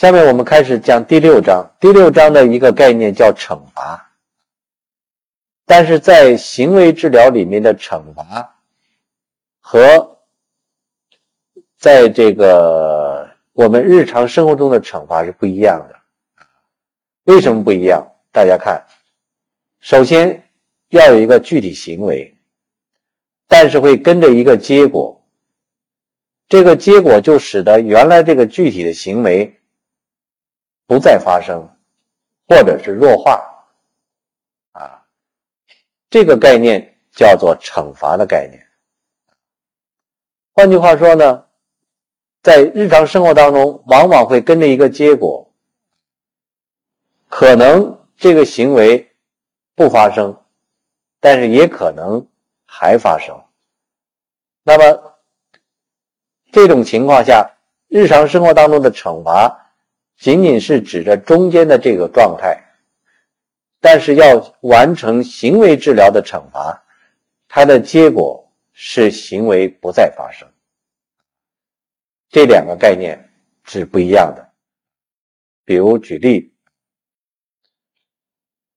下面我们开始讲第六章。第六章的一个概念叫惩罚，但是在行为治疗里面的惩罚和在这个我们日常生活中的惩罚是不一样的。为什么不一样？大家看，首先要有一个具体行为，但是会跟着一个结果，这个结果就使得原来这个具体的行为。不再发生，或者是弱化，啊，这个概念叫做惩罚的概念。换句话说呢，在日常生活当中，往往会跟着一个结果，可能这个行为不发生，但是也可能还发生。那么这种情况下，日常生活当中的惩罚。仅仅是指着中间的这个状态，但是要完成行为治疗的惩罚，它的结果是行为不再发生。这两个概念是不一样的。比如举例，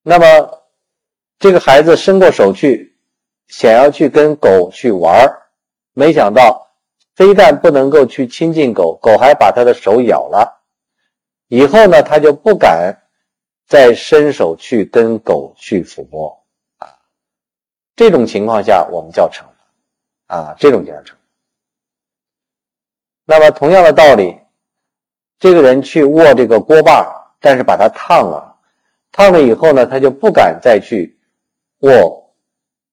那么这个孩子伸过手去，想要去跟狗去玩没想到非但不能够去亲近狗，狗还把他的手咬了。以后呢，他就不敢再伸手去跟狗去抚摸啊。这种情况下，我们叫惩罚啊。这种叫惩罚。那么同样的道理，这个人去握这个锅把，但是把它烫了，烫了以后呢，他就不敢再去握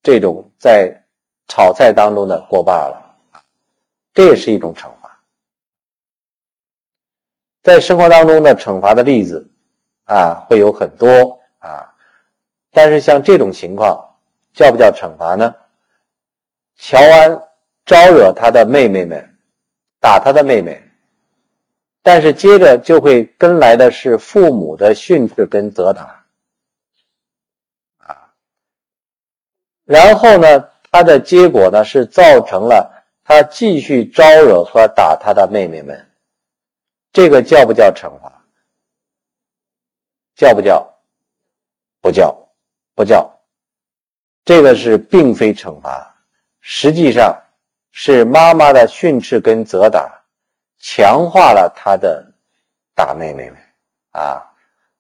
这种在炒菜当中的锅把了这也是一种惩罚。在生活当中的惩罚的例子啊，会有很多啊，但是像这种情况叫不叫惩罚呢？乔安招惹他的妹妹们，打他的妹妹，但是接着就会跟来的是父母的训斥跟责打啊，然后呢，他的结果呢是造成了他继续招惹和打他的妹妹们。这个叫不叫惩罚？叫不叫？不叫，不叫。这个是并非惩罚，实际上是妈妈的训斥跟责打，强化了他的打妹妹啊。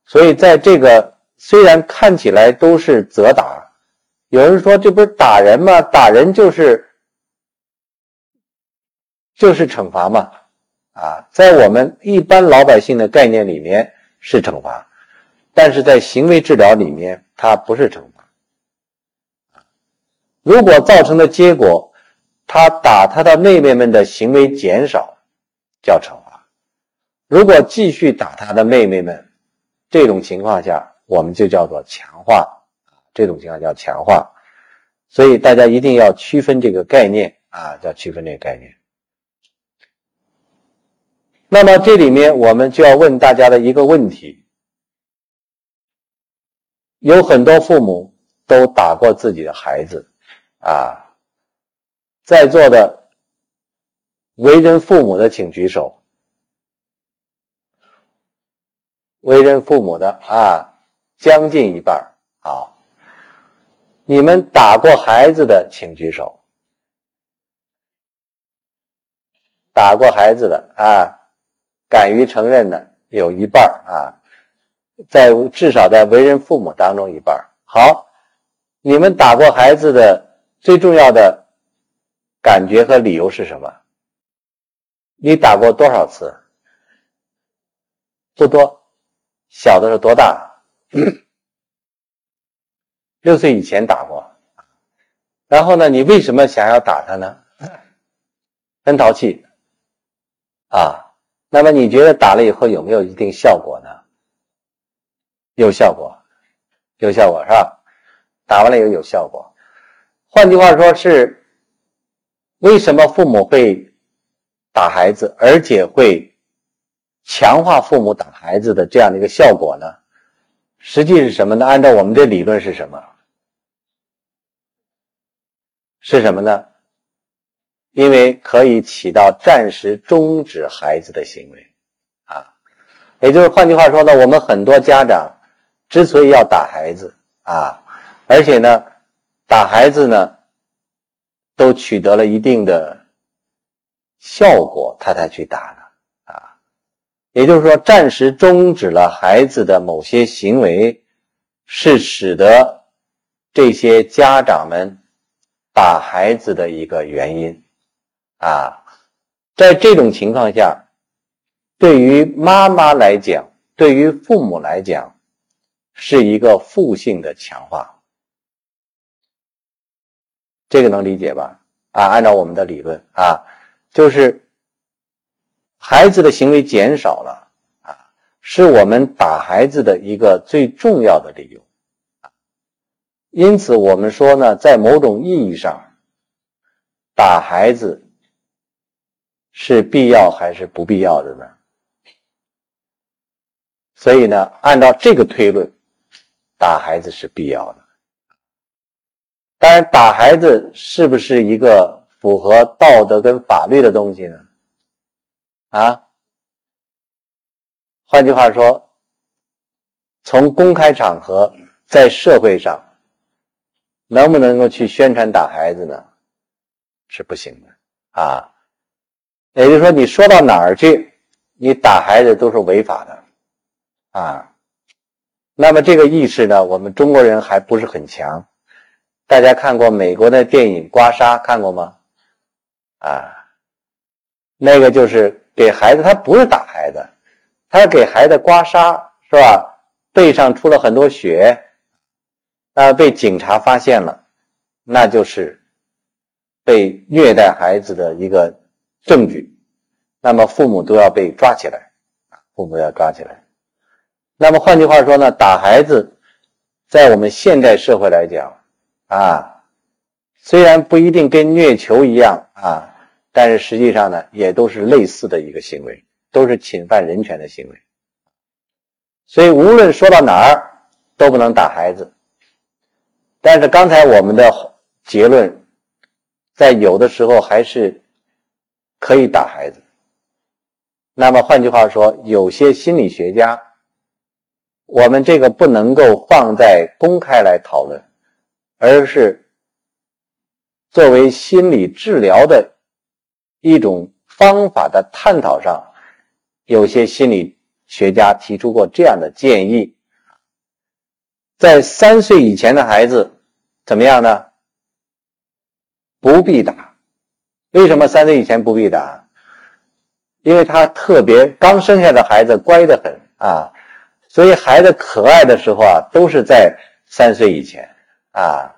所以在这个虽然看起来都是责打，有人说这不是打人吗？打人就是就是惩罚嘛。啊，在我们一般老百姓的概念里面是惩罚，但是在行为治疗里面它不是惩罚。如果造成的结果，他打他的妹妹们的行为减少，叫惩罚；如果继续打他的妹妹们，这种情况下我们就叫做强化。这种情况叫强化。所以大家一定要区分这个概念啊，要区分这个概念。那么这里面我们就要问大家的一个问题：有很多父母都打过自己的孩子，啊，在座的为人父母的请举手。为人父母的啊，将近一半好，你们打过孩子的请举手。打过孩子的啊。敢于承认的有一半啊，在至少在为人父母当中一半好，你们打过孩子的最重要的感觉和理由是什么？你打过多少次？不多，小的时候多大？六岁以前打过。然后呢？你为什么想要打他呢？很淘气啊。那么你觉得打了以后有没有一定效果呢？有效果，有效果是吧？打完了以后有效果。换句话说，是为什么父母会打孩子，而且会强化父母打孩子的这样的一个效果呢？实际是什么呢？按照我们的理论是什么？是什么呢？因为可以起到暂时终止孩子的行为，啊，也就是换句话说呢，我们很多家长之所以要打孩子啊，而且呢，打孩子呢，都取得了一定的效果，他才去打的啊。也就是说，暂时终止了孩子的某些行为，是使得这些家长们打孩子的一个原因啊。在这种情况下，对于妈妈来讲，对于父母来讲，是一个负性的强化。这个能理解吧？啊，按照我们的理论啊，就是孩子的行为减少了啊，是我们打孩子的一个最重要的理由。因此，我们说呢，在某种意义上，打孩子。是必要还是不必要的呢？所以呢，按照这个推论，打孩子是必要的。当然，打孩子是不是一个符合道德跟法律的东西呢？啊，换句话说，从公开场合在社会上，能不能够去宣传打孩子呢？是不行的啊。也就是说，你说到哪儿去，你打孩子都是违法的，啊，那么这个意识呢，我们中国人还不是很强。大家看过美国的电影《刮痧》，看过吗？啊，那个就是给孩子，他不是打孩子，他给孩子刮痧，是吧？背上出了很多血，那被警察发现了，那就是被虐待孩子的一个。证据，那么父母都要被抓起来，父母要抓起来。那么换句话说呢，打孩子，在我们现代社会来讲，啊，虽然不一定跟虐囚一样啊，但是实际上呢，也都是类似的一个行为，都是侵犯人权的行为。所以无论说到哪儿，都不能打孩子。但是刚才我们的结论，在有的时候还是。可以打孩子。那么换句话说，有些心理学家，我们这个不能够放在公开来讨论，而是作为心理治疗的一种方法的探讨上，有些心理学家提出过这样的建议：在三岁以前的孩子怎么样呢？不必打。为什么三岁以前不必打？因为他特别刚生下的孩子乖得很啊，所以孩子可爱的时候啊，都是在三岁以前啊，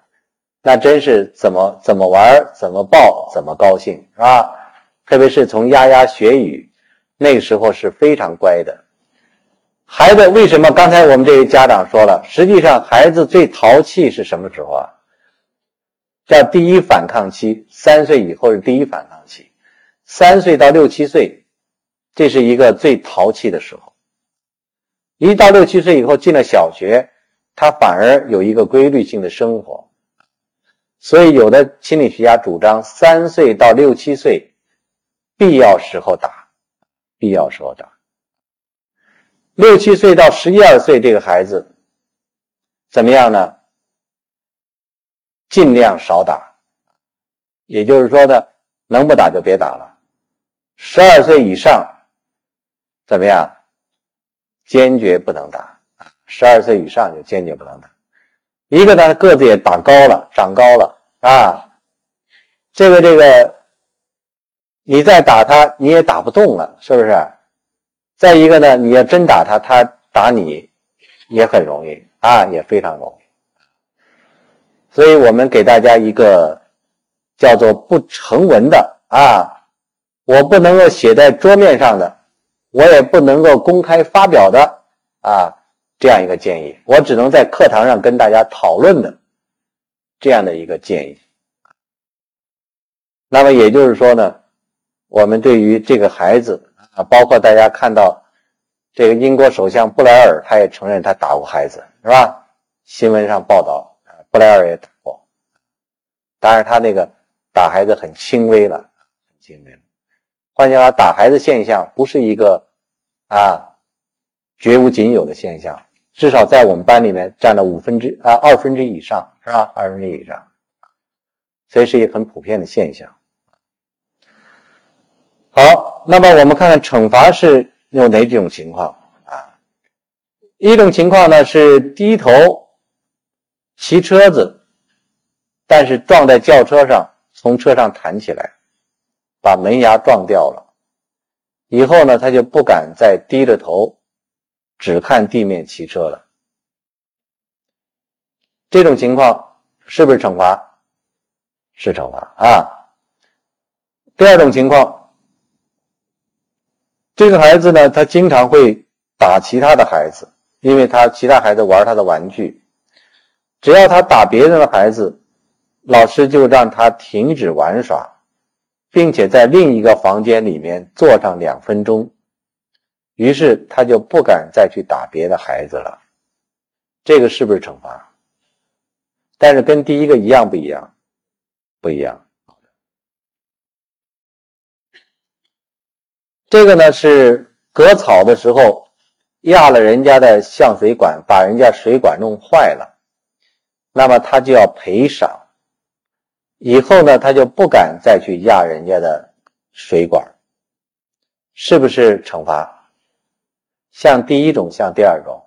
那真是怎么怎么玩怎么抱怎么高兴是吧？特别是从丫丫学语，那时候是非常乖的。孩子为什么？刚才我们这位家长说了，实际上孩子最淘气是什么时候啊？叫第一反抗期，三岁以后是第一反抗期，三岁到六七岁，这是一个最淘气的时候。一到六七岁以后进了小学，他反而有一个规律性的生活。所以有的心理学家主张三岁到六七岁，必要时候打，必要时候打。六七岁到十一二岁这个孩子怎么样呢？尽量少打，也就是说呢，能不打就别打了。十二岁以上怎么样？坚决不能打啊！十二岁以上就坚决不能打。一个呢，个子也长高了，长高了啊。这个这个，你再打他，你也打不动了，是不是？再一个呢，你要真打他，他打你也很容易啊，也非常容易。所以我们给大家一个叫做不成文的啊，我不能够写在桌面上的，我也不能够公开发表的啊，这样一个建议，我只能在课堂上跟大家讨论的这样的一个建议。那么也就是说呢，我们对于这个孩子啊，包括大家看到这个英国首相布莱尔，他也承认他打过孩子，是吧？新闻上报道。布莱尔也打过，当然他那个打孩子很轻微了，很轻微了。换句话打孩子现象不是一个啊绝无仅有的现象，至少在我们班里面占了五分之啊二分之以上，是吧？二分之以上，所以是一个很普遍的现象。好，那么我们看看惩罚是有哪几种情况啊？一种情况呢是低头骑车子，但是撞在轿车上，从车上弹起来，把门牙撞掉了。以后呢，他就不敢再低着头。只看地面骑车了，这种情况是不是惩罚？是惩罚啊。第二种情况，这个孩子呢，他经常会打其他的孩子，因为他其他孩子玩他的玩具，只要他打别人的孩子，老师就让他停止玩耍，并且在另一个房间里面坐上两分钟。于是他就不敢再去打别的孩子了，这个是不是惩罚？但是跟第一个一样不一样？不一样。这个呢是割草的时候压了人家的下水管，把人家水管弄坏了，那么他就要赔偿。以后呢他就不敢再去压人家的水管，是不是惩罚？像第一种，像第二种，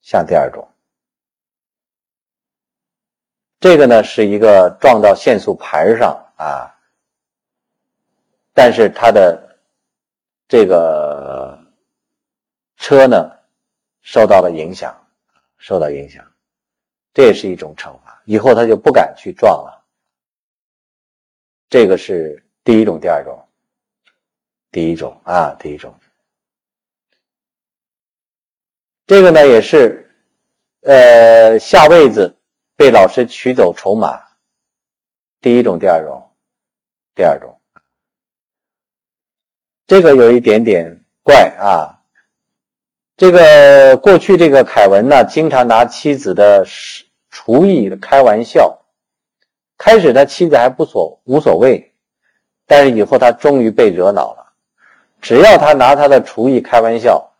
像第二种。这个呢是一个撞到限速牌上啊，但是他的这个车呢受到了影响，受到影响，这也是一种惩罚。以后他就不敢去撞了。这个是第一种，第二种，第一种啊，第一种。这个呢也是，呃，下位子被老师取走筹码。第一种、第二种、第二种，这个有一点点怪啊。这个过去这个凯文呢，经常拿妻子的厨艺开玩笑。开始他妻子还不所无所谓，但是以后他终于被惹恼了。只要他拿他的厨艺开玩笑。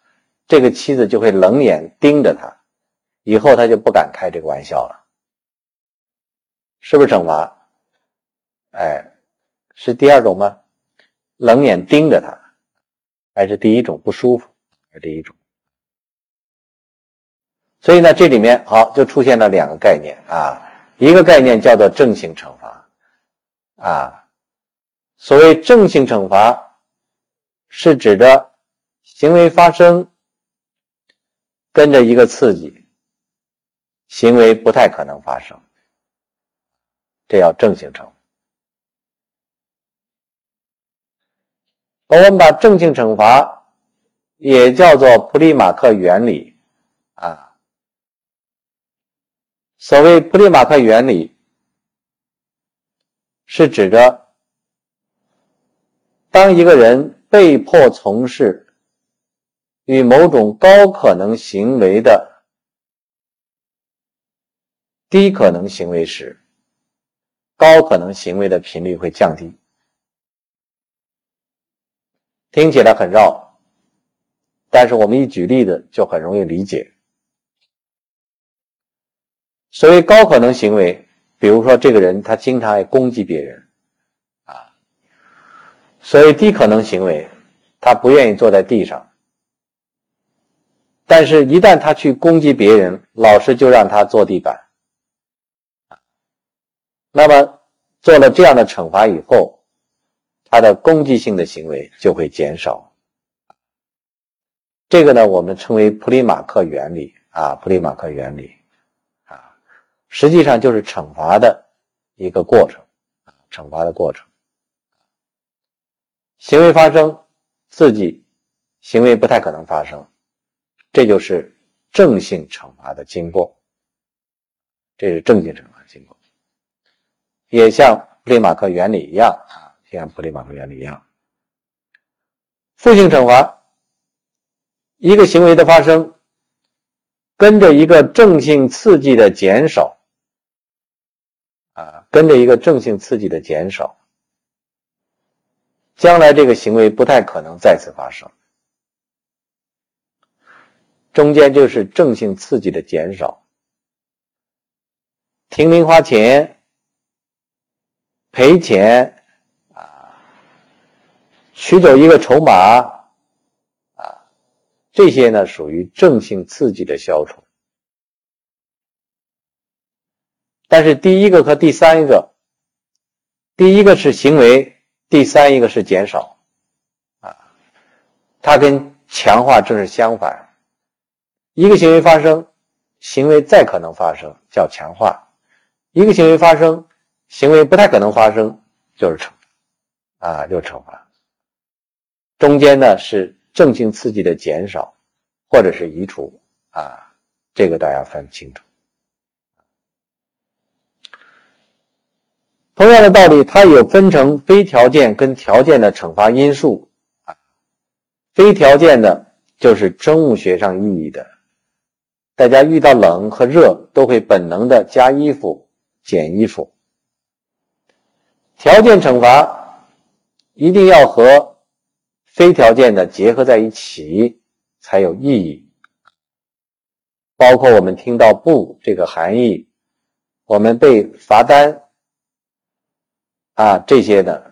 这个妻子就会冷眼盯着他，以后他就不敢开这个玩笑了，是不是惩罚？哎，是第二种吗？冷眼盯着他，还是第一种不舒服？是第一种。所以呢，这里面好就出现了两个概念啊，一个概念叫做正性惩罚啊，所谓正性惩罚，是指的行为发生。跟着一个刺激，行为不太可能发生，这叫正性惩罚。我们把正性惩罚也叫做普利马克原理啊。所谓普利马克原理，是指着当一个人被迫从事。与某种高可能行为的低可能行为时，高可能行为的频率会降低。听起来很绕，但是我们一举例子就很容易理解。所谓高可能行为，比如说这个人他经常爱攻击别人，啊，所谓低可能行为，他不愿意坐在地上。但是，一旦他去攻击别人，老师就让他坐地板。那么，做了这样的惩罚以后，他的攻击性的行为就会减少。这个呢，我们称为普利马克原理啊，普利马克原理，实际上就是惩罚的一个过程啊，惩罚的过程。行为发生，刺激，行为不太可能发生。这就是正性惩罚的经过，这是正性惩罚经过，也像普利马克原理一样啊，像普利马克原理一样。负性惩罚，一个行为的发生，跟着一个正性刺激的减少，啊，跟着一个正性刺激的减少，将来这个行为不太可能再次发生。中间就是正性刺激的减少，停零花钱、赔钱啊，取走一个筹码啊，这些呢属于正性刺激的消除。但是第一个和第三个，第一个是行为，第三一个是减少啊，它跟强化正是相反。一个行为发生，行为再可能发生叫强化；一个行为发生，行为不太可能发生就是惩，啊，就是惩罚。中间呢是正性刺激的减少，或者是移除，啊，这个大家分清楚。同样的道理，它有分成非条件跟条件的惩罚因素，啊，非条件的就是生物学上意义的。大家遇到冷和热都会本能的加衣服、减衣服。条件惩罚一定要和非条件的结合在一起才有意义。包括我们听到“不”这个含义，我们被罚单啊，这些呢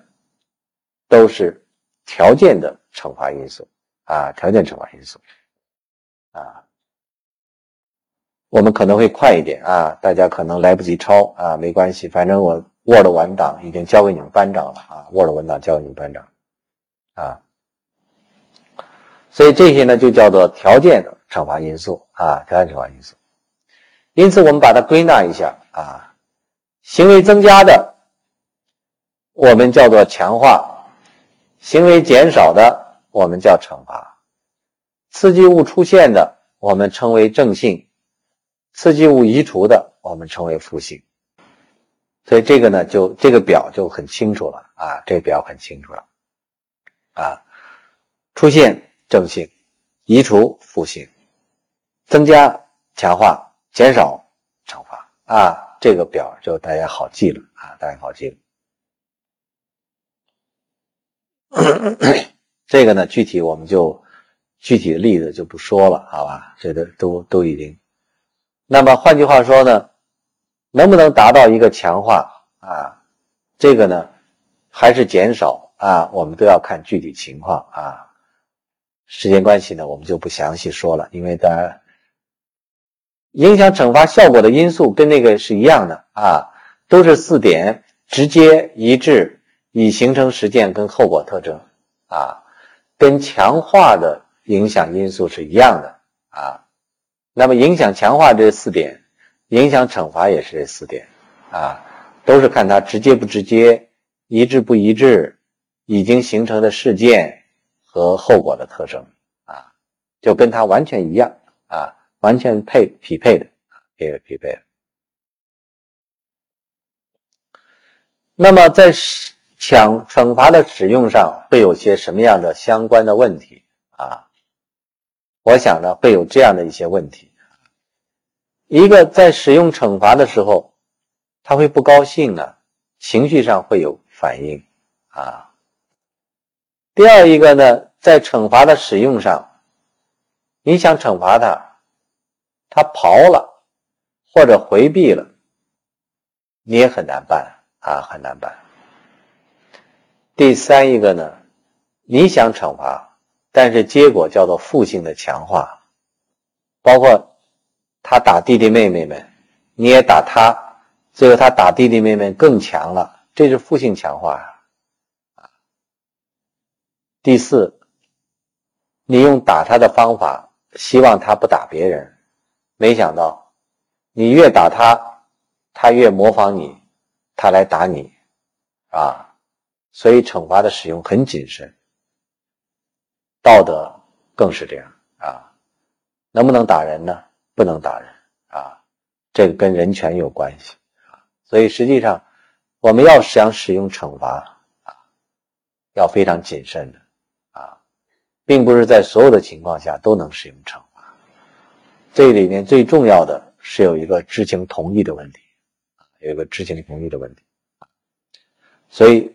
都是条件的惩罚因素啊，条件惩罚因素啊。我们可能会快一点啊，大家可能来不及抄啊，没关系，反正我 Word 文档已经交给你们班长了啊，Word 文档交给你们班长啊，所以这些呢就叫做条件的惩罚因素啊，条件惩罚因素。因此，我们把它归纳一下啊，行为增加的我们叫做强化，行为减少的我们叫惩罚，刺激物出现的我们称为正性。刺激物移除的，我们称为负性，所以这个呢，就这个表就很清楚了。啊，这表很清楚了。啊，出现正性，移除负性，增加强化，减少惩罚。啊，这个表就大家好记了。啊，大家好记了。这个呢，具体我们就具体的例子就不说了，好吧？这个都都已经。那么换句话说呢，能不能达到一个强化啊？这个呢，还是减少啊？我们都要看具体情况啊。时间关系呢，我们就不详细说了，因为大家影响惩罚效果的因素跟那个是一样的啊，都是四点，直接一致，以形成实践跟后果特征啊，跟强化的影响因素是一样的啊。那么影响强化这四点，影响惩罚也是这四点，啊，都是看它直接不直接，一致不一致，已经形成的事件和后果的特征，啊，就跟它完全一样，啊，完全配匹配的，匹匹配的。那么在抢惩罚的使用上会有些什么样的相关的问题啊？我想呢，会有这样的一些问题。一个在使用惩罚的时候，他会不高兴啊，情绪上会有反应啊。第二一个呢，在惩罚的使用上，你想惩罚他，他跑了或者回避了，你也很难办啊，很难办。第三一个呢，你想惩罚。但是结果叫做负性的强化，包括他打弟弟妹妹们，你也打他，最后他打弟弟妹妹更强了，这是负性强化啊。第四，你用打他的方法，希望他不打别人，没想到你越打他，他越模仿你，他来打你啊，所以惩罚的使用很谨慎。道德更是这样啊，能不能打人呢？不能打人啊，这个跟人权有关系啊。所以实际上，我们要想使用惩罚啊，要非常谨慎的啊，并不是在所有的情况下都能使用惩罚。这里面最重要的是有一个知情同意的问题，有一个知情同意的问题。所以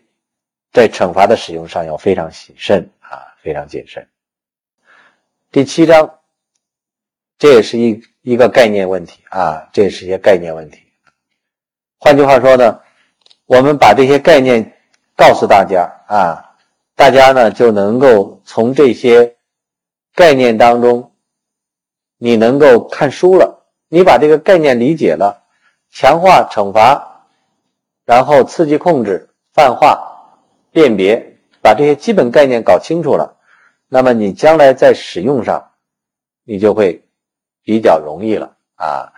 在惩罚的使用上要非常谨慎啊。非常谨慎。第七章这也是一一个概念问题啊，这也是一些概念问题。换句话说呢，我们把这些概念告诉大家啊，大家呢就能够从这些概念当中，你能够看书了，你把这个概念理解了，强化惩罚，然后刺激控制、泛化、辨别，把这些基本概念搞清楚了，那么你将来在使用上，你就会。比较容易了啊！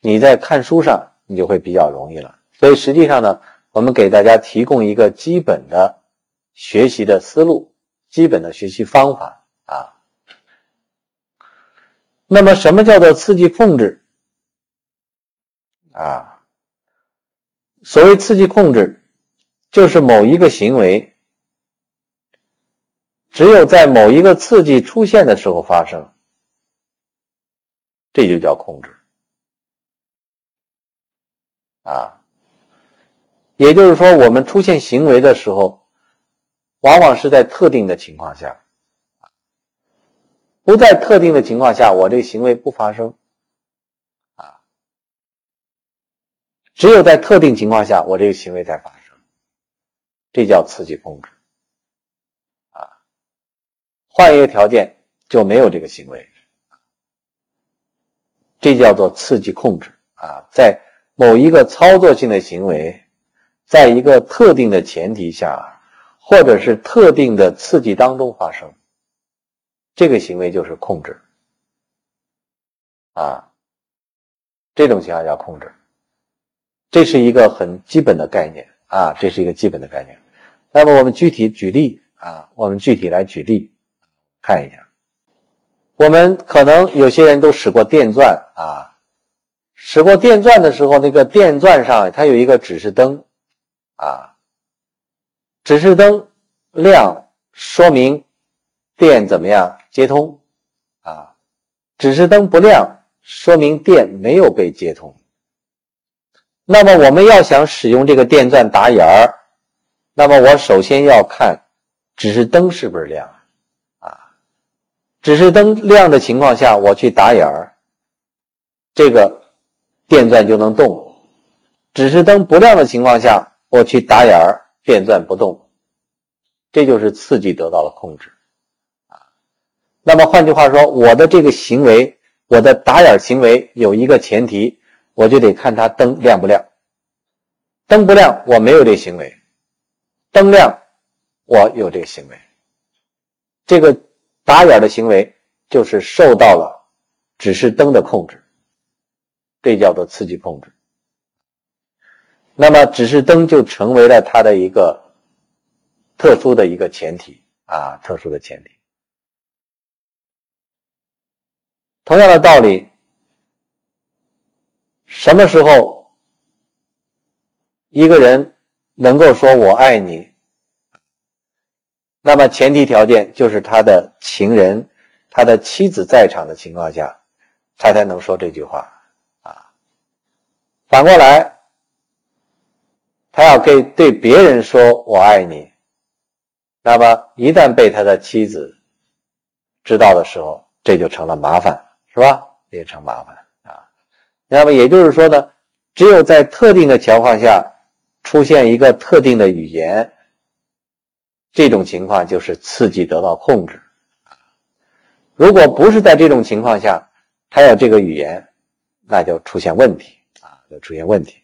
你在看书上，你就会比较容易了。所以实际上呢，我们给大家提供一个基本的学习的思路，基本的学习方法啊。那么，什么叫做刺激控制啊？所谓刺激控制，就是某一个行为只有在某一个刺激出现的时候发生。这就叫控制啊，也就是说，我们出现行为的时候，往往是在特定的情况下，不在特定的情况下，我这个行为不发生啊，只有在特定情况下，我这个行为才发生，这叫刺激控制啊，换一个条件就没有这个行为。这叫做刺激控制啊，在某一个操作性的行为，在一个特定的前提下，或者是特定的刺激当中发生，这个行为就是控制啊。这种情况叫控制，这是一个很基本的概念啊，这是一个基本的概念。那么我们具体举例啊，我们具体来举例看一下。我们可能有些人都使过电钻啊，使过电钻的时候，那个电钻上它有一个指示灯啊，指示灯亮说明电怎么样接通啊，指示灯不亮说明电没有被接通。那么我们要想使用这个电钻打眼儿，那么我首先要看指示灯是不是亮啊。指示灯亮的情况下，我去打眼儿，这个电钻就能动；指示灯不亮的情况下，我去打眼儿，电钻不动。这就是刺激得到了控制啊。那么换句话说，我的这个行为，我的打眼行为有一个前提，我就得看它灯亮不亮。灯不亮，我没有这行为；灯亮，我有这行为。这个。打眼的行为就是受到了指示灯的控制，这叫做刺激控制。那么指示灯就成为了它的一个特殊的一个前提啊，特殊的前提。同样的道理，什么时候一个人能够说我爱你？那么前提条件就是他的情人、他的妻子在场的情况下，他才能说这句话啊。反过来，他要给对别人说“我爱你”，那么一旦被他的妻子知道的时候，这就成了麻烦，是吧？也成麻烦。那么也就是说呢，只有在特定的情况下出现一个特定的语言。这种情况就是刺激得到控制如果不是在这种情况下，他要这个语言，那就出现问题啊，就出现问题。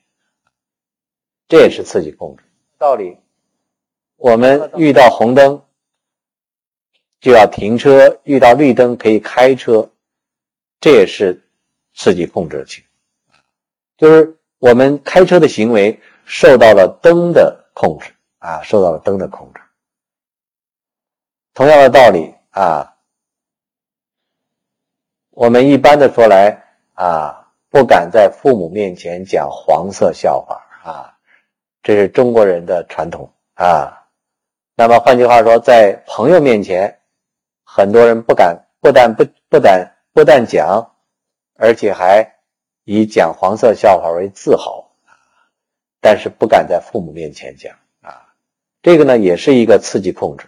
这也是刺激控制道理。我们遇到红灯就要停车，遇到绿灯可以开车，这也是刺激控制的情况，就是我们开车的行为受到了灯的控制啊，受到了灯的控制。同样的道理啊，我们一般的说来啊，不敢在父母面前讲黄色笑话啊，这是中国人的传统啊。那么换句话说，在朋友面前，很多人不敢，不但不不但不但讲，而且还以讲黄色笑话为自豪啊但是不敢在父母面前讲啊，这个呢也是一个刺激控制。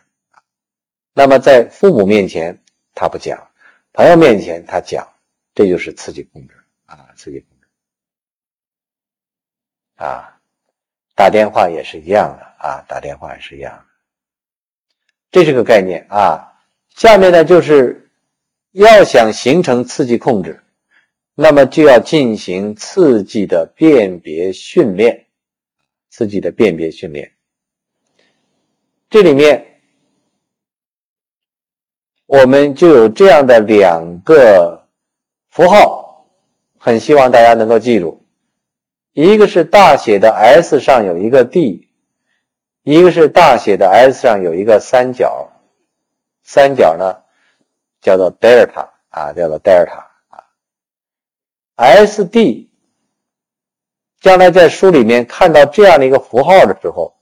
那么在父母面前他不讲，朋友面前他讲，这这就是刺激控制啊，刺激控制啊，打电话也是一样的啊，打电话也是一样的，这是个概念啊。下面呢，就是要想形成刺激控制，那么就要进行刺激的辨别训练，刺激的辨别训练。这里面我们就有这样的两个符号，很希望大家能够记住：一个是大写的 S 上有一个 D，一个是大写的 S 上有一个三角。三角呢，叫做德尔塔啊，叫做德尔塔 S D，将来在书里面看到这样的一个符号的时候，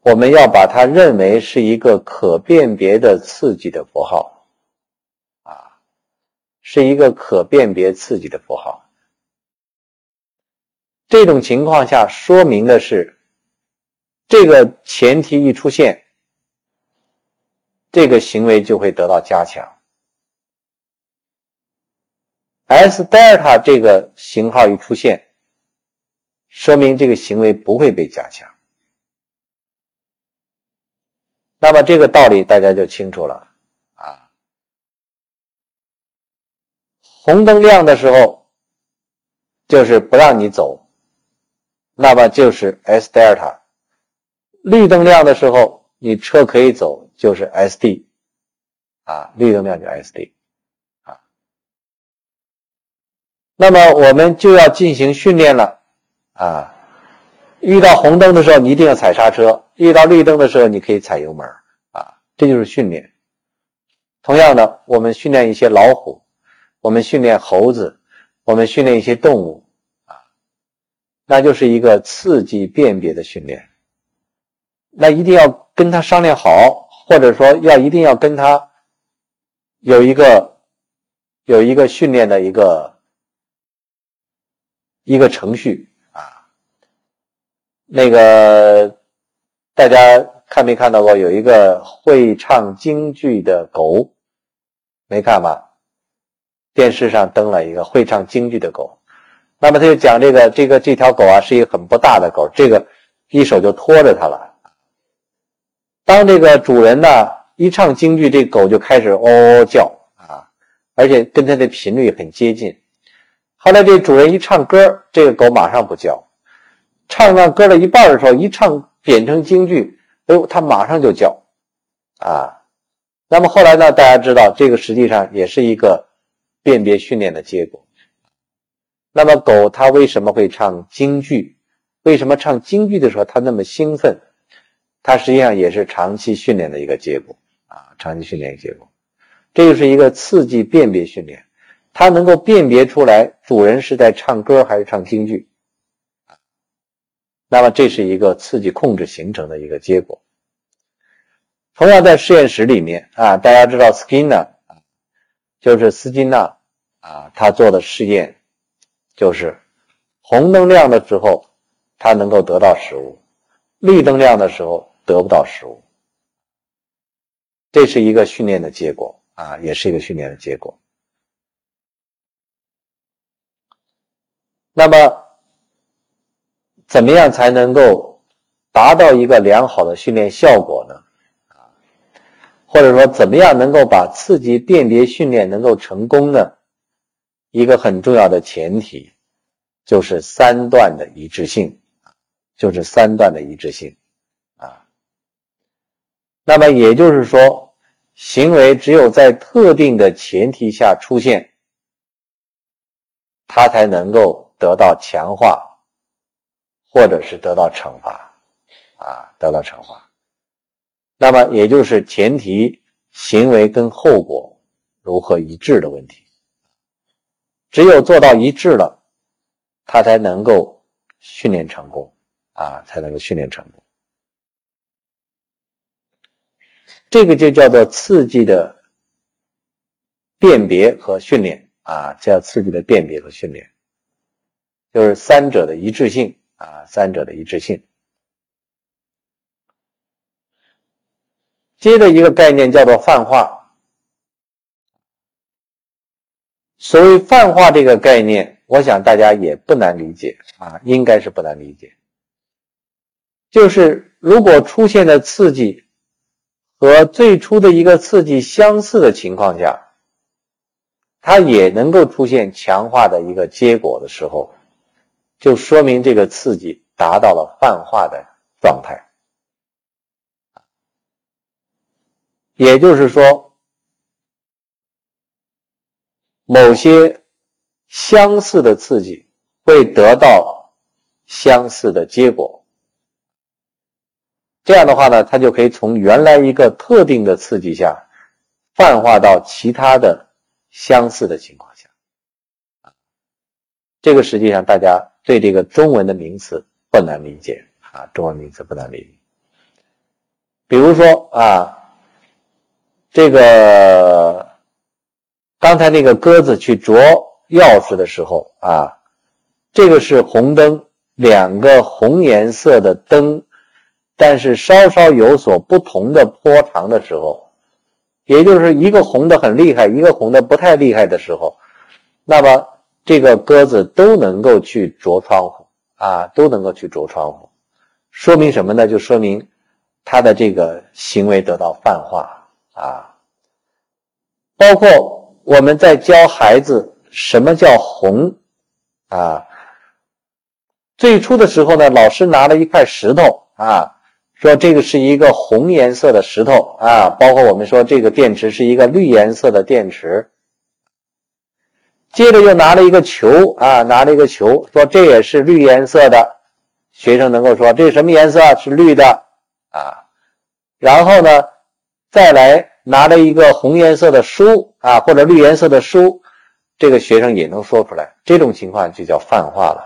我们要把它认为是一个可辨别的刺激的符号啊，是一个可辨别刺激的符号。这种情况下说明的是，这个前提一出现。这个行为就会得到加强。S 德尔塔这个型号一出现，说明这个行为不会被加强。那么这个道理大家就清楚了啊。红灯亮的时候，就是不让你走，那么就是 S 德尔塔。绿灯亮的时候，你车可以走。就是 S D 啊，绿灯亮就 s D 啊。那么我们就要进行训练了啊。遇到红灯的时候，你一定要踩刹车；遇到绿灯的时候，你可以踩油门啊。这就是训练。同样的，我们训练一些老虎，我们训练猴子，我们训练一些动物啊，那就是一个刺激辨别的训练。那一定要跟他商量好。或者说要一定要跟他有一个有一个训练的一个一个程序啊，那个大家看没看到过？有一个会唱京剧的狗，没看吧？电视上登了一个会唱京剧的狗，那么他就讲这个这个这条狗啊是一个很不大的狗，这个一手就拖着它了。当这个主人呢一唱京剧，这狗就开始嗷嗷叫啊，而且跟它的频率很接近。后来这主人一唱歌，这个狗马上不叫。唱到歌了一半的时候，一唱变成京剧，哎呦，它马上就叫啊。那么后来呢，大家知道这个实际上也是一个辨别训练的结果。那么狗它为什么会唱京剧？为什么唱京剧的时候它那么兴奋？它实际上也是长期训练的一个结果啊，长期训练结果，这就是一个刺激辨别训练，它能够辨别出来主人是在唱歌还是唱京剧那么这是一个刺激控制形成的一个结果。同样在实验室里面啊，大家知道斯金纳啊，就是斯金纳啊，他做的试验就是红灯亮的时候，他能够得到食物，绿灯亮的时候。得不到食物，这是一个训练的结果啊，也是一个训练的结果。那么，怎么样才能够达到一个良好的训练效果呢？啊，或者说，怎么样能够把刺激辨别训练能够成功呢？一个很重要的前提就是三段的一致性，就是三段的一致性。啊那么也就是说，行为只有在特定的前提下出现，它才能够得到强化，或者是得到惩罚，啊，得到惩罚。那么也就是前提行为跟后果如何一致的问题。只有做到一致了，它才能够训练成功，啊，才能够训练成功。这个就叫做刺激的辨别和训练啊，叫刺激的辨别和训练，就是三者的一致性啊，三者的一致性。接着一个概念叫做泛化，所谓泛化这个概念，我想大家也不难理解啊，应该是不难理解。就是如果出现的刺激和最初的一个刺激相似的情况下，它也能够出现强化的一个结果的时候，就说明这个刺激达到了泛化的状态。也就是说。某些相似的刺激会得到相似的结果，这样的话呢，它就可以从原来一个特定的刺激下泛化到其他的相似的情况。这个实际上大家对这个中文的名词不难理解啊，中文名词不难理解。比如说啊，这个。刚才那个鸽子去啄钥匙的时候啊，这个是红灯，两个红颜色的灯，但是稍稍有所不同的波长的时候，也就是一个红的很厉害，一个红的不太厉害的时候，那么这个鸽子都能够去啄窗户啊，都能够去啄窗户，说明什么呢？就说明它的这个行为得到泛化啊，包括。我们在教孩子什么叫红啊？最初的时候呢，老师拿了一块石头啊，说这个是一个红颜色的石头啊。包括我们说这个电池是一个绿颜色的电池。接着又拿了一个球啊，拿了一个球，说这也是绿颜色的。学生能够说这什么颜色？是绿的啊。然后呢，再来。拿了一个红颜色的书啊，或者绿颜色的书，这个学生也能说出来。这种情况就叫泛化了。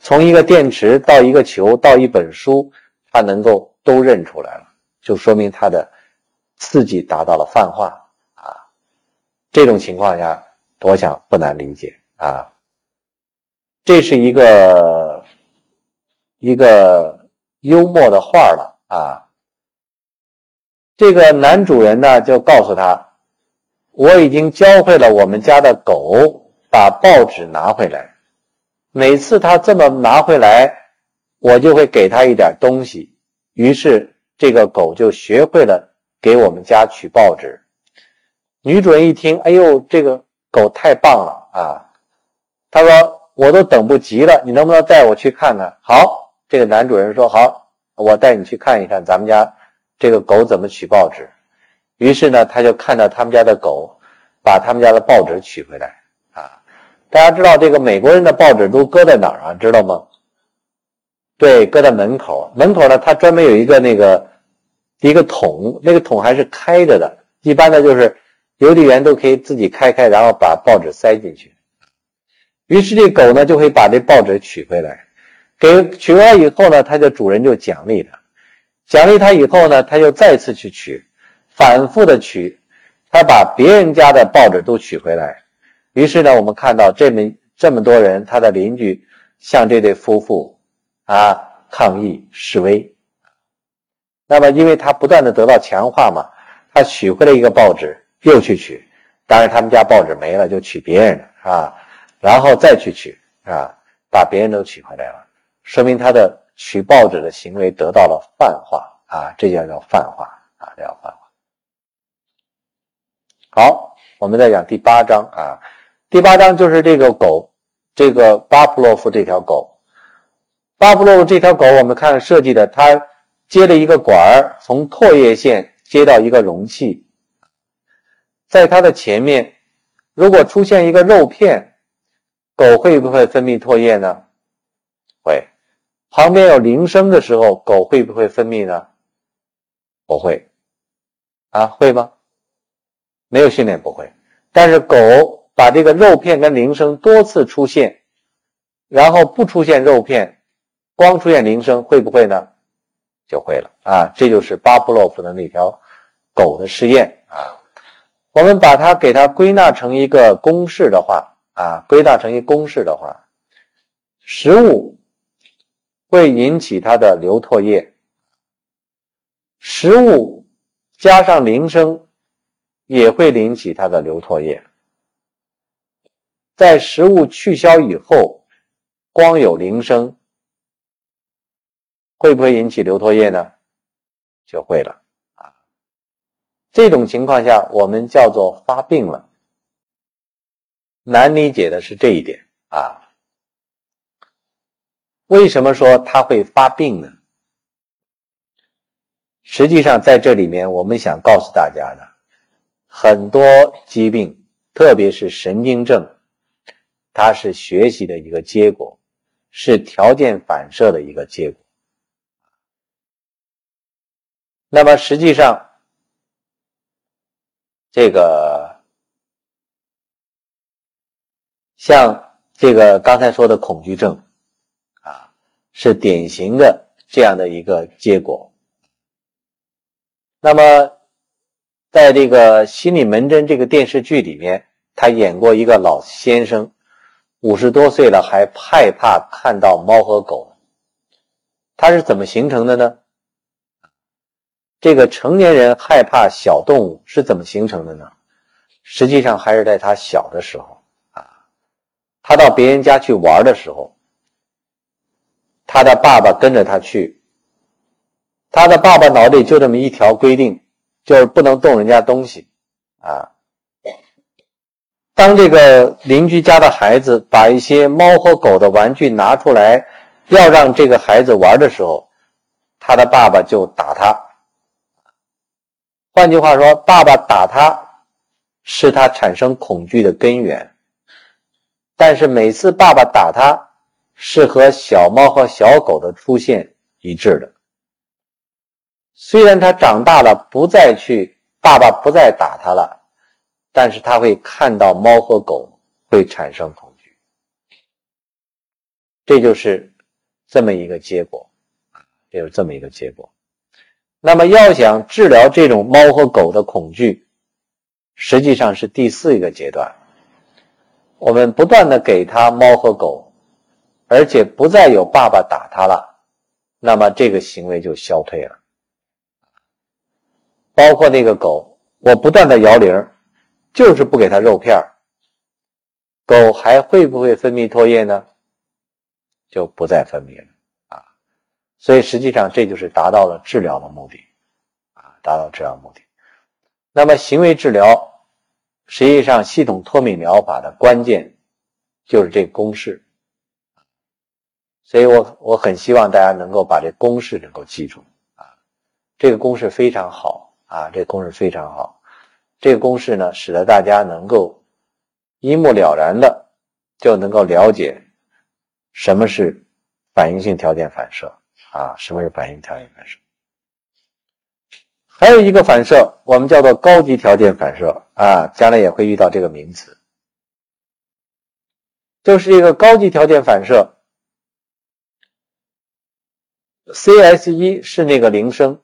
从一个电池到一个球到一本书，他能够都认出来了，就说明他的刺激达到了泛化啊。这种情况下，我想不难理解啊。这是一个一个幽默的画了啊。这个男主人呢，就告诉他：“我已经教会了我们家的狗把报纸拿回来。每次他这么拿回来，我就会给他一点东西。于是这个狗就学会了给我们家取报纸。”女主人一听：“哎呦，这个狗太棒了啊！”他说：“我都等不及了，你能不能带我去看看？”好，这个男主人说：“好，我带你去看一看咱们家。”这个狗怎么取报纸？于是呢，他就看到他们家的狗把他们家的报纸取回来啊！大家知道这个美国人的报纸都搁在哪儿啊？知道吗？对，搁在门口。门口呢，它专门有一个那个一个桶，那个桶还是开着的。一般的就是邮递员都可以自己开开，然后把报纸塞进去。于是这狗呢，就会把这报纸取回来，给取回来以后呢，它的主人就奖励它。奖励它以后呢，它又再次去取，反复的取，他把别人家的报纸都取回来。于是呢，我们看到这么这么多人，他的邻居向这对夫妇啊抗议示威。那么，因为他不断的得到强化嘛，他取回来一个报纸，又去取，当然他们家报纸没了，就取别人的，啊？然后再去取，啊？把别人都取回来了，说明他的。取报纸的行为得到了泛化啊，这叫叫泛化啊，这叫泛化。好，我们再讲第八章啊，第八章就是这个狗，这个巴甫洛夫这条狗，巴甫洛夫这条狗，我们看设计的，它接了一个管儿，从唾液腺接到一个容器，在它的前面，如果出现一个肉片，狗会不会分泌唾液呢？会。旁边有铃声的时候，狗会不会分泌呢？不会，啊，会吗？没有训练不会。但是狗把这个肉片跟铃声多次出现，然后不出现肉片，光出现铃声，会不会呢？就会了啊！这就是巴甫洛夫的那条狗的试验啊。我们把它给它归纳成一个公式的话啊，归纳成一公式的话，食物。会引起它的流唾液，食物加上铃声也会引起它的流唾液。在食物去消以后，光有铃声，会不会引起流唾液呢？就会了。这种情况下，我们叫做发病了。难理解的是这一点啊。为什么说它会发病呢？实际上，在这里面，我们想告诉大家的，很多疾病，特别是神经症，它是学习的一个结果，是条件反射的一个结果。那么，实际上，这个像这个刚才说的恐惧症啊，是典型的这样的一个结果。那么，在这个心理门诊这个电视剧里面，他演过一个老先生，五十多岁了还害怕看到猫和狗，他是怎么形成的呢？这个成年人害怕小动物是怎么形成的呢？实际上还是在他小的时候啊，他到别人家去玩的时候，他的爸爸跟着他去。他的爸爸脑里就这么一条规定，就是不能动人家东西，啊。当这个邻居家的孩子把一些猫和狗的玩具拿出来，要让这个孩子玩的时候，他的爸爸就打他。换句话说，爸爸打他，是他产生恐惧的根源。但是每次爸爸打他，是和小猫和小狗的出现一致的。虽然他长大了，不再去，爸爸不再打他了，但是他会看到猫和狗会产生恐惧，这就是这么一个结果，这就是这么一个结果。那么要想治疗这种猫和狗的恐惧，实际上是第四一个阶段，我们不断的给他猫和狗，而且不再有爸爸打他了，那么这个行为就消退了。包括那个狗，我不断的摇铃，就是不给它肉片狗还会不会分泌唾液呢？就不再分泌了。所以实际上这就是达到了治疗的目的啊，达到治疗目的。那么行为治疗，实际上系统脱敏疗法的关键就是这公式。所以我我很希望大家能够把这公式能够记住啊，这个公式非常好。啊，这公式非常好。这个公式呢，使得大家能够一目了然的就能够了解什么是反应性条件反射啊，什么是反应条件反射。还有一个反射，我们叫做高级条件反射啊，将来也会遇到这个名词，就是一个高级条件反射。CS 一是那个铃声。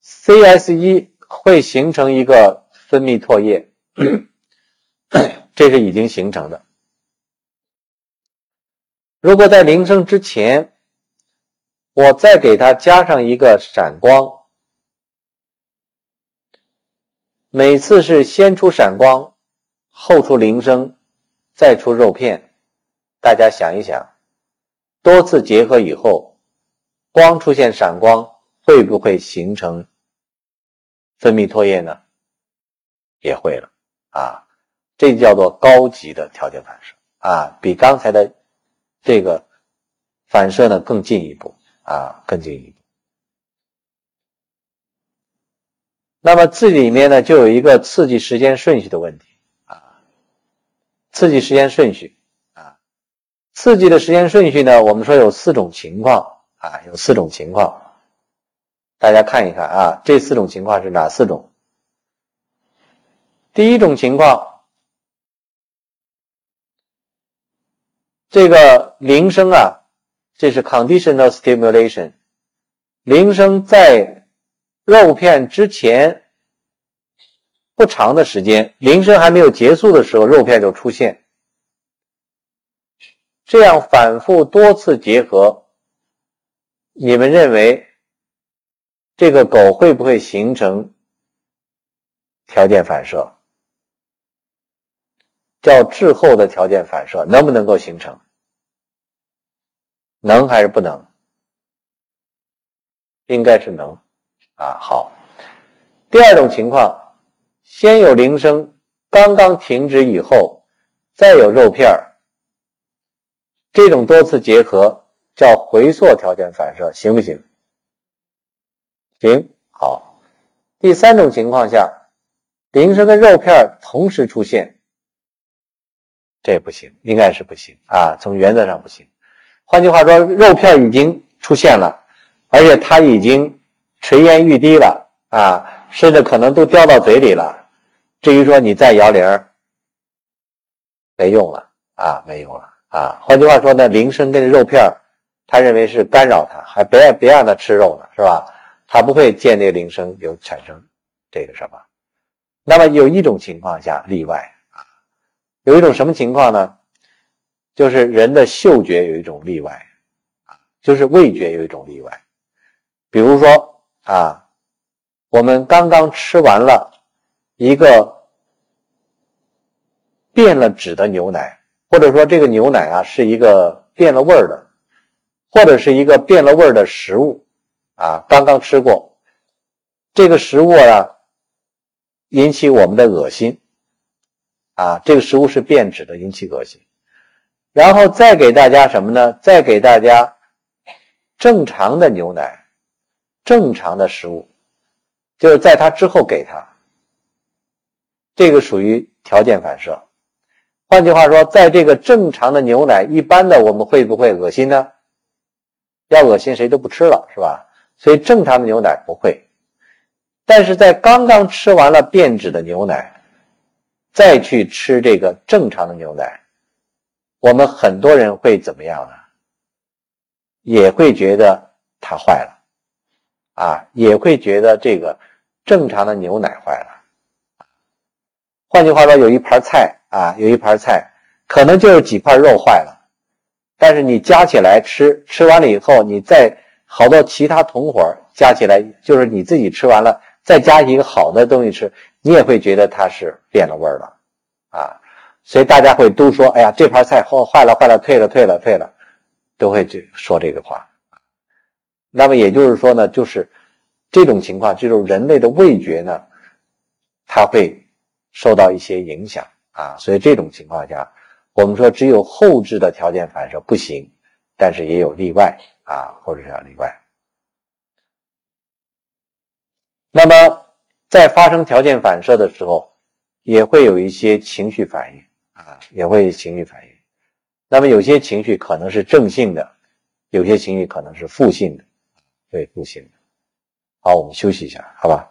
CS 一会形成一个分泌唾液，这是已经形成的。如果在铃声之前，我再给它加上一个闪光，每次是先出闪光，后出铃声，再出肉片。大家想一想，多次结合以后，光出现闪光，会不会形成？分泌唾液呢，也会了啊，这叫做高级的条件反射啊，比刚才的这个反射呢更进一步啊，更进一步。那么这里面呢就有一个刺激时间顺序的问题啊，刺激时间顺序啊，刺激的时间顺序呢，我们说有四种情况啊，有四种情况。大家看一看啊，这四种情况是哪四种？第一种情况，这个铃声啊，这是 conditional stimulation，铃声在肉片之前不长的时间，铃声还没有结束的时候，肉片就出现，这样反复多次结合，你们认为？这个狗会不会形成条件反射？叫滞后的条件反射能不能够形成？能还是不能？应该是能啊。好，第二种情况，先有铃声，刚刚停止以后，再有肉片儿，这种多次结合叫回溯条件反射，行不行？行。好，第三种情况下，铃声跟肉片同时出现。这不行，应该是不行啊！从原则上不行。换句话说，肉片已经出现了，而且它已经垂涎欲滴了啊，甚至可能都掉到嘴里了。至于说你再摇铃儿，没用了啊，没用了啊！换句话说呢，铃声跟肉片他认为是干扰他，还别别让他吃肉呢，是吧？他不会见那个铃声有产生这个什么。那么有一种情况下例外啊。有一种什么情况呢？就是人的嗅觉有一种例外，啊，就是味觉有一种例外。比如说啊，我们刚刚吃完了一个变了质的牛奶，或者说这个牛奶啊是一个变了味儿的，或者是一个变了味儿的食物，啊，刚刚吃过这个食物啊，引起我们的恶心。啊，这个食物是变质的，引起恶心。然后再给大家什么呢？再给大家正常的牛奶，正常的食物，就是在它之后给它。这个属于条件反射。换句话说，在这个正常的牛奶，一般的我们会不会恶心呢？要恶心谁都不吃了，是吧？所以正常的牛奶不会。但是在刚刚吃完了变质的牛奶。再去吃这个正常的牛奶，我们很多人会怎么样呢？也会觉得它坏了，啊，也会觉得这个正常的牛奶坏了。换句话说，有一盘菜啊，有一盘菜，可能就是几块肉坏了，但是你加起来吃，吃完了以后，你再好多其他同伙加起来，就是你自己吃完了，再加一个好的东西吃。你也会觉得它是变了味儿了，啊，所以大家会都说：“哎呀，这盘菜后坏了，坏了，退了，退了，退了。”都会去说这个话。那么也就是说呢，就是这种情况，这种人类的味觉呢，它会受到一些影响啊。所以这种情况下，我们说只有后置的条件反射不行，但是也有例外啊，或者叫例外。那么。在发生条件反射的时候，也会有一些情绪反应啊，也会情绪反应。那么有些情绪可能是正性的，有些情绪可能是负性的，对负性的。好，我们休息一下，好吧。